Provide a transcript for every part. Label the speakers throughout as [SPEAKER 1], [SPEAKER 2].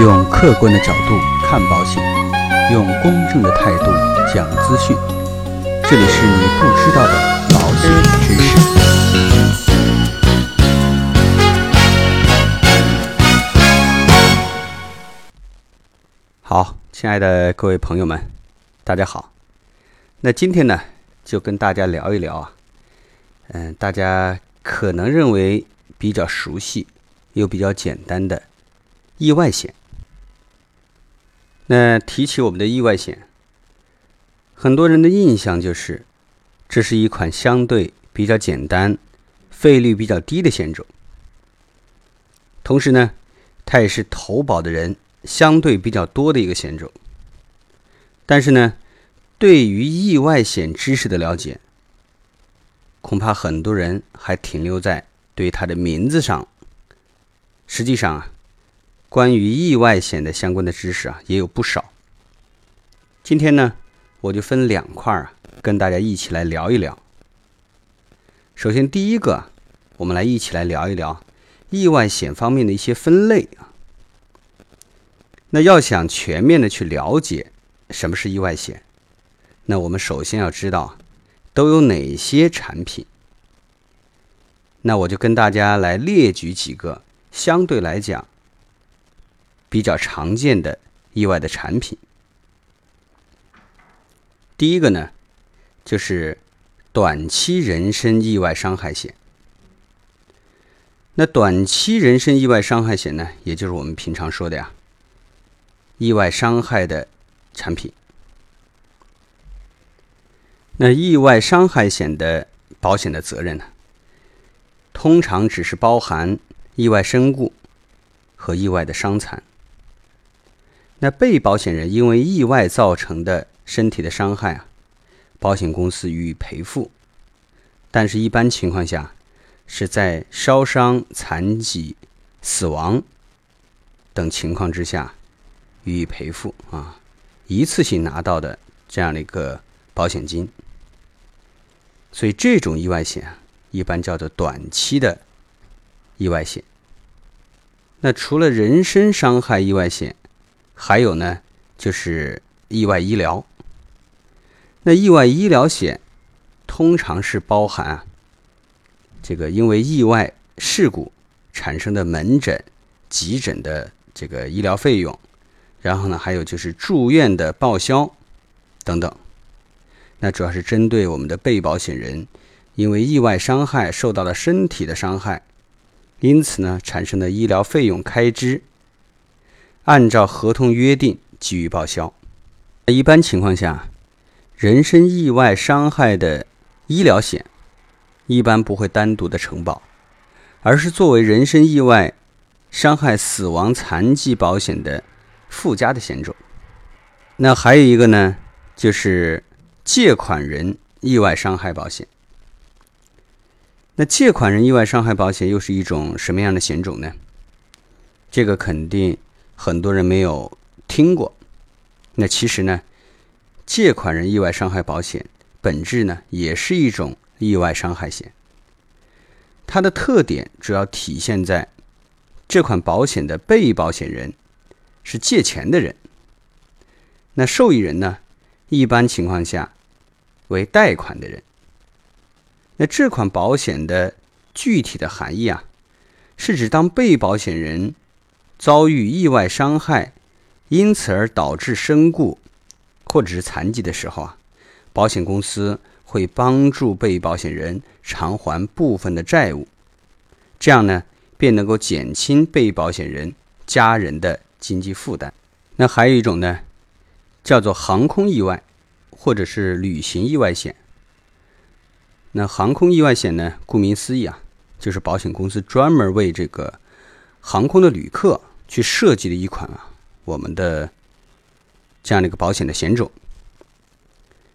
[SPEAKER 1] 用客观的角度看保险，用公正的态度讲资讯。这里是你不知道的保险知识。好，亲爱的各位朋友们，大家好。那今天呢，就跟大家聊一聊啊，嗯，大家可能认为比较熟悉又比较简单的意外险。那提起我们的意外险，很多人的印象就是，这是一款相对比较简单、费率比较低的险种。同时呢，它也是投保的人相对比较多的一个险种。但是呢，对于意外险知识的了解，恐怕很多人还停留在对它的名字上。实际上啊，关于意外险的相关的知识啊，也有不少。今天呢，我就分两块啊，跟大家一起来聊一聊。首先，第一个，我们来一起来聊一聊意外险方面的一些分类啊。那要想全面的去了解什么是意外险，那我们首先要知道都有哪些产品。那我就跟大家来列举几个相对来讲比较常见的意外的产品。第一个呢，就是短期人身意外伤害险。那短期人身意外伤害险呢，也就是我们平常说的呀，意外伤害的产品。那意外伤害险的保险的责任呢，通常只是包含意外身故和意外的伤残。那被保险人因为意外造成的身体的伤害啊，保险公司予以赔付，但是一般情况下是在烧伤、残疾、死亡等情况之下予以赔付啊，一次性拿到的这样的一个保险金。所以这种意外险啊，一般叫做短期的意外险。那除了人身伤害意外险，还有呢，就是意外医疗。那意外医疗险通常是包含啊，这个因为意外事故产生的门诊、急诊的这个医疗费用，然后呢，还有就是住院的报销等等。那主要是针对我们的被保险人因为意外伤害受到了身体的伤害，因此呢产生的医疗费用开支，按照合同约定给予报销。一般情况下，人身意外伤害的医疗险一般不会单独的承保，而是作为人身意外伤害死亡残疾保险的附加的险种。那还有一个呢，就是借款人意外伤害保险。那借款人意外伤害保险又是一种什么样的险种呢？这个肯定很多人没有听过。那其实呢，借款人意外伤害保险本质呢也是一种意外伤害险。它的特点主要体现在这款保险的被保险人是借钱的人，那受益人呢，一般情况下为贷款的人。那这款保险的具体的含义啊，是指当被保险人遭遇意外伤害，因此而导致身故或者是残疾的时候啊，保险公司会帮助被保险人偿还部分的债务，这样呢，便能够减轻被保险人家人的经济负担。那还有一种呢，叫做航空意外或者是旅行意外险。那航空意外险呢？顾名思义啊，就是保险公司专门为这个航空的旅客去设计的一款啊，我们的这样的一个保险的险种。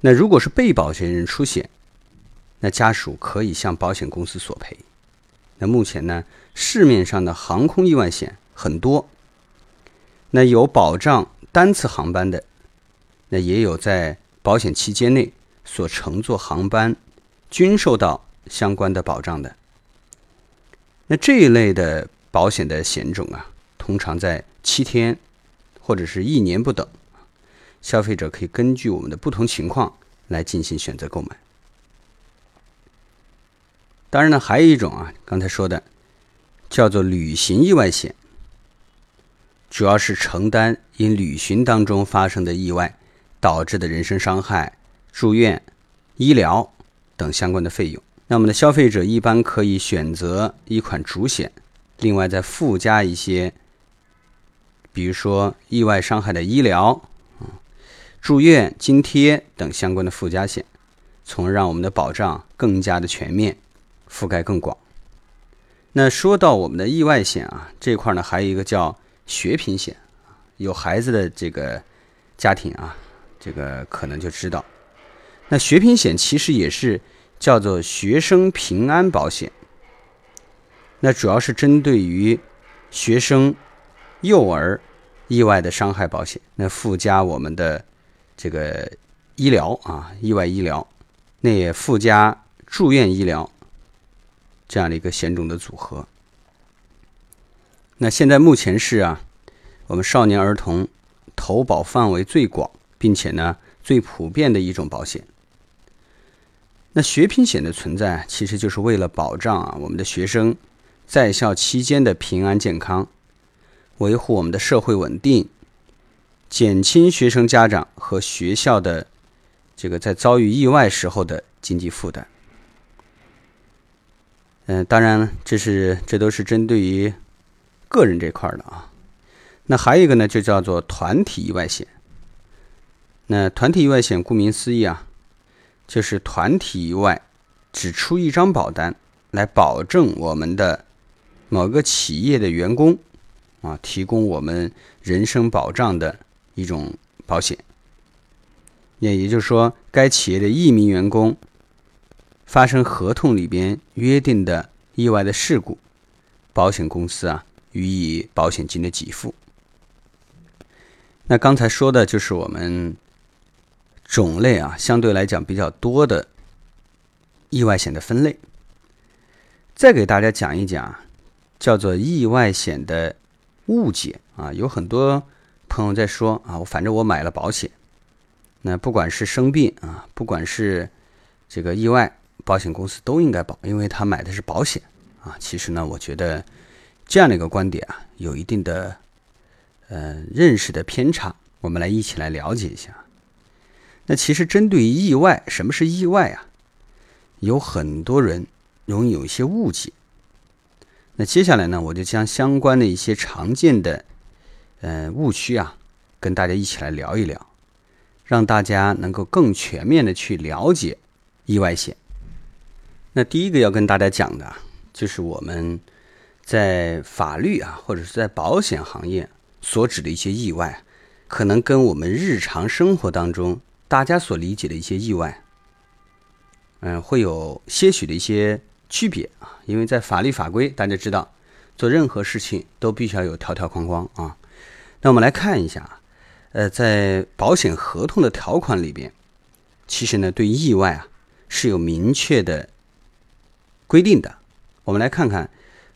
[SPEAKER 1] 那如果是被保险人出险，那家属可以向保险公司索赔。那目前呢，市面上的航空意外险很多，那有保障单次航班的，那也有在保险期间内所乘坐航班。均受到相关的保障的。那这一类的保险的险种啊，通常在七天或者是一年不等。消费者可以根据我们的不同情况来进行选择购买。当然呢，还有一种啊，刚才说的叫做旅行意外险，主要是承担因旅行当中发生的意外导致的人身伤害、住院、医疗等相关的费用。那么呢，消费者一般可以选择一款主险，另外再附加一些，比如说意外伤害的医疗、住院津贴等相关的附加险，从而让我们的保障更加的全面。覆盖更广。那说到我们的意外险啊，这块呢还有一个叫学品险，有孩子的这个家庭啊，这个可能就知道。那学品险其实也是叫做学生平安保险，那主要是针对于学生、幼儿意外的伤害保险，那附加我们的这个医疗啊，意外医疗，那也附加住院医疗。这样的一个险种的组合。那现在目前是啊，我们少年儿童投保范围最广，并且呢最普遍的一种保险。那学平险的存在，其实就是为了保障啊我们的学生在校期间的平安健康，维护我们的社会稳定，减轻学生家长和学校的这个在遭遇意外时候的经济负担。嗯，当然，这是这都是针对于个人这块的啊。那还有一个呢，就叫做团体意外险。那团体意外险顾名思义啊，就是团体意外只出一张保单来保证我们的某个企业的员工啊，提供我们人身保障的一种保险。那也就是说，该企业的一名员工。发生合同里边约定的意外的事故，保险公司啊予以保险金的给付。那刚才说的就是我们种类啊相对来讲比较多的意外险的分类。再给大家讲一讲叫做意外险的误解啊，有很多朋友在说啊，我反正我买了保险，那不管是生病啊，不管是这个意外。保险公司都应该保，因为他买的是保险啊。其实呢，我觉得这样的一个观点啊，有一定的呃认识的偏差。我们来一起来了解一下。那其实针对意外，什么是意外啊？有很多人容易有一些误解。那接下来呢，我就将相关的一些常见的呃误区啊，跟大家一起来聊一聊，让大家能够更全面的去了解意外险。那第一个要跟大家讲的，就是我们在法律啊，或者是在保险行业所指的一些意外，可能跟我们日常生活当中大家所理解的一些意外，嗯，会有些许的一些区别啊。因为在法律法规，大家知道，做任何事情都必须要有条条框框啊。那我们来看一下啊，呃，在保险合同的条款里边，其实呢，对意外啊是有明确的。规定的，我们来看看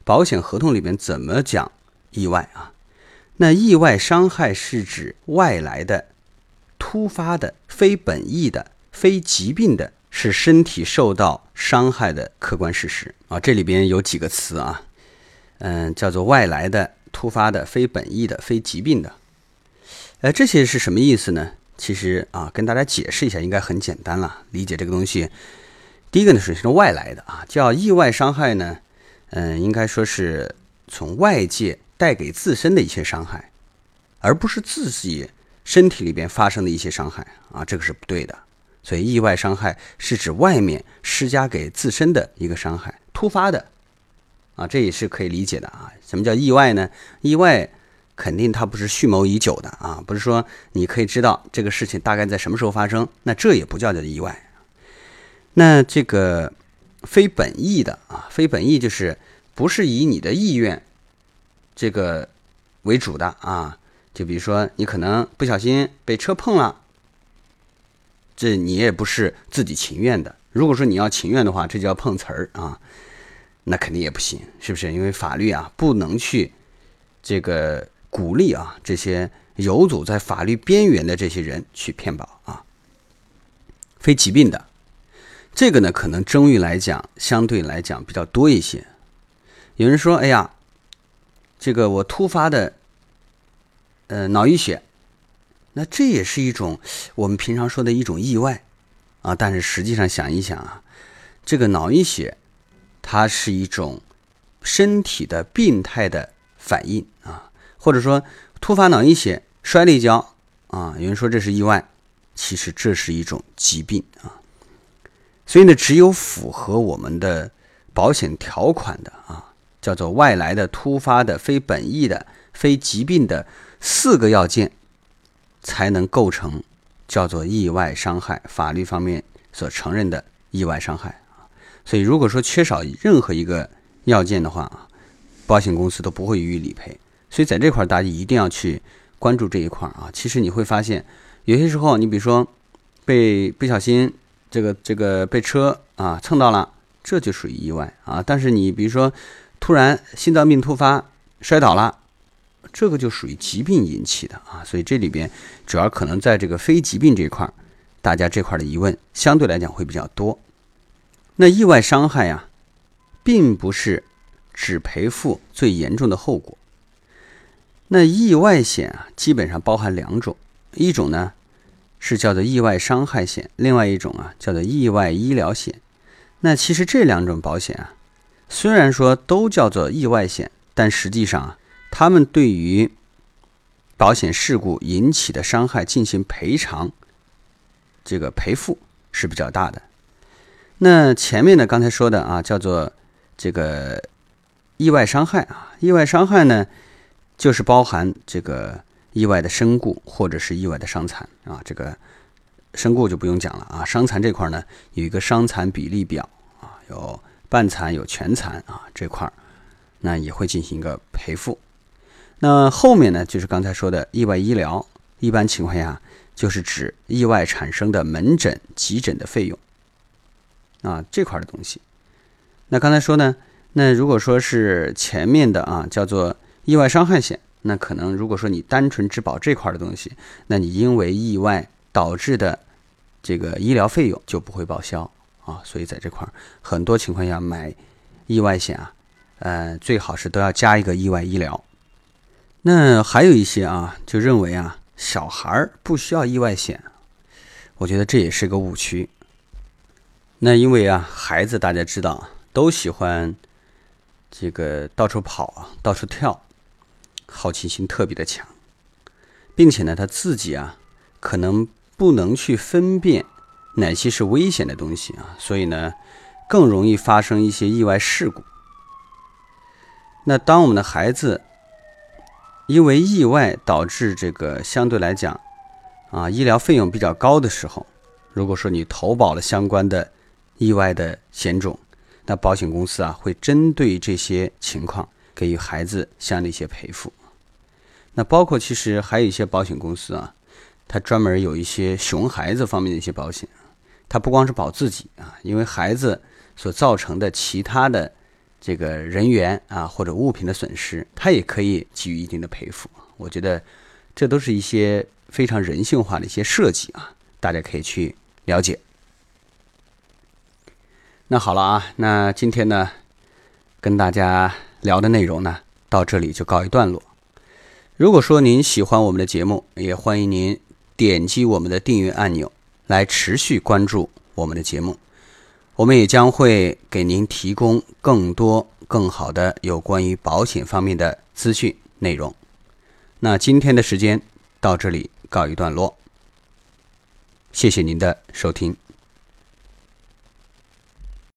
[SPEAKER 1] 保险合同里边怎么讲意外啊？那意外伤害是指外来的、突发的、非本意的、非疾病的，是身体受到伤害的客观事实啊。这里边有几个词啊，嗯，叫做外来的、突发的、非本意的、非疾病的。呃，这些是什么意思呢？其实啊，跟大家解释一下，应该很简单了，理解这个东西。第一个呢是是外来的啊，叫意外伤害呢，嗯，应该说是从外界带给自身的一些伤害，而不是自己身体里边发生的一些伤害啊，这个是不对的。所以意外伤害是指外面施加给自身的一个伤害，突发的啊，这也是可以理解的啊。什么叫意外呢？意外肯定它不是蓄谋已久的啊，不是说你可以知道这个事情大概在什么时候发生，那这也不叫做意外。那这个非本意的啊，非本意就是不是以你的意愿这个为主的啊。就比如说你可能不小心被车碰了，这你也不是自己情愿的。如果说你要情愿的话，这叫碰瓷儿啊，那肯定也不行，是不是？因为法律啊不能去这个鼓励啊这些游走在法律边缘的这些人去骗保啊。非疾病的，这个呢可能争议来讲相对来讲比较多一些。有人说：“哎呀，这个我突发的呃脑溢血，那这也是一种我们平常说的一种意外啊。”但是实际上想一想啊，这个脑溢血它是一种身体的病态的反应啊，或者说突发脑溢血摔了一跤啊，有人说这是意外，其实这是一种疾病啊。所以呢，只有符合我们的保险条款的啊。叫做外来的、突发的、非本意的、非疾病的四个要件，才能构成叫做意外伤害。法律方面所承认的意外伤害啊，所以如果说缺少任何一个要件的话啊，保险公司都不会予以理赔。所以在这块儿大家一定要去关注这一块儿啊。其实你会发现，有些时候你比如说被不小心这个这个被车啊蹭到了，这就属于意外啊。但是你比如说。突然心脏病突发摔倒了，这个就属于疾病引起的啊，所以这里边主要可能在这个非疾病这块，大家这块的疑问相对来讲会比较多。那意外伤害呀，并不是只赔付最严重的后果。那意外险啊，基本上包含两种，一种呢是叫做意外伤害险，另外一种啊叫做意外医疗险。那其实这两种保险啊。虽然说都叫做意外险，但实际上啊，他们对于保险事故引起的伤害进行赔偿，这个赔付是比较大的。那前面呢，刚才说的啊，叫做这个意外伤害啊，意外伤害呢，就是包含这个意外的身故或者是意外的伤残啊。这个身故就不用讲了啊，伤残这块呢，有一个伤残比例表啊，有。半残有全残啊，这块儿那也会进行一个赔付。那后面呢，就是刚才说的意外医疗，一般情况下就是指意外产生的门诊、急诊的费用啊，这块的东西。那刚才说呢，那如果说是前面的啊，叫做意外伤害险，那可能如果说你单纯只保这块的东西，那你因为意外导致的这个医疗费用就不会报销。啊，所以在这块儿，很多情况下买意外险啊，呃，最好是都要加一个意外医疗。那还有一些啊，就认为啊，小孩儿不需要意外险，我觉得这也是个误区。那因为啊，孩子大家知道都喜欢这个到处跑啊，到处跳，好奇心特别的强，并且呢，他自己啊，可能不能去分辨。哪些是危险的东西啊？所以呢，更容易发生一些意外事故。那当我们的孩子因为意外导致这个相对来讲啊医疗费用比较高的时候，如果说你投保了相关的意外的险种，那保险公司啊会针对这些情况给予孩子相应的一些赔付。那包括其实还有一些保险公司啊，它专门有一些熊孩子方面的一些保险。它不光是保自己啊，因为孩子所造成的其他的这个人员啊或者物品的损失，他也可以给予一定的赔付。我觉得这都是一些非常人性化的一些设计啊，大家可以去了解。那好了啊，那今天呢跟大家聊的内容呢到这里就告一段落。如果说您喜欢我们的节目，也欢迎您点击我们的订阅按钮。来持续关注我们的节目，我们也将会给您提供更多、更好的有关于保险方面的资讯内容。那今天的时间到这里告一段落，谢谢您的收听。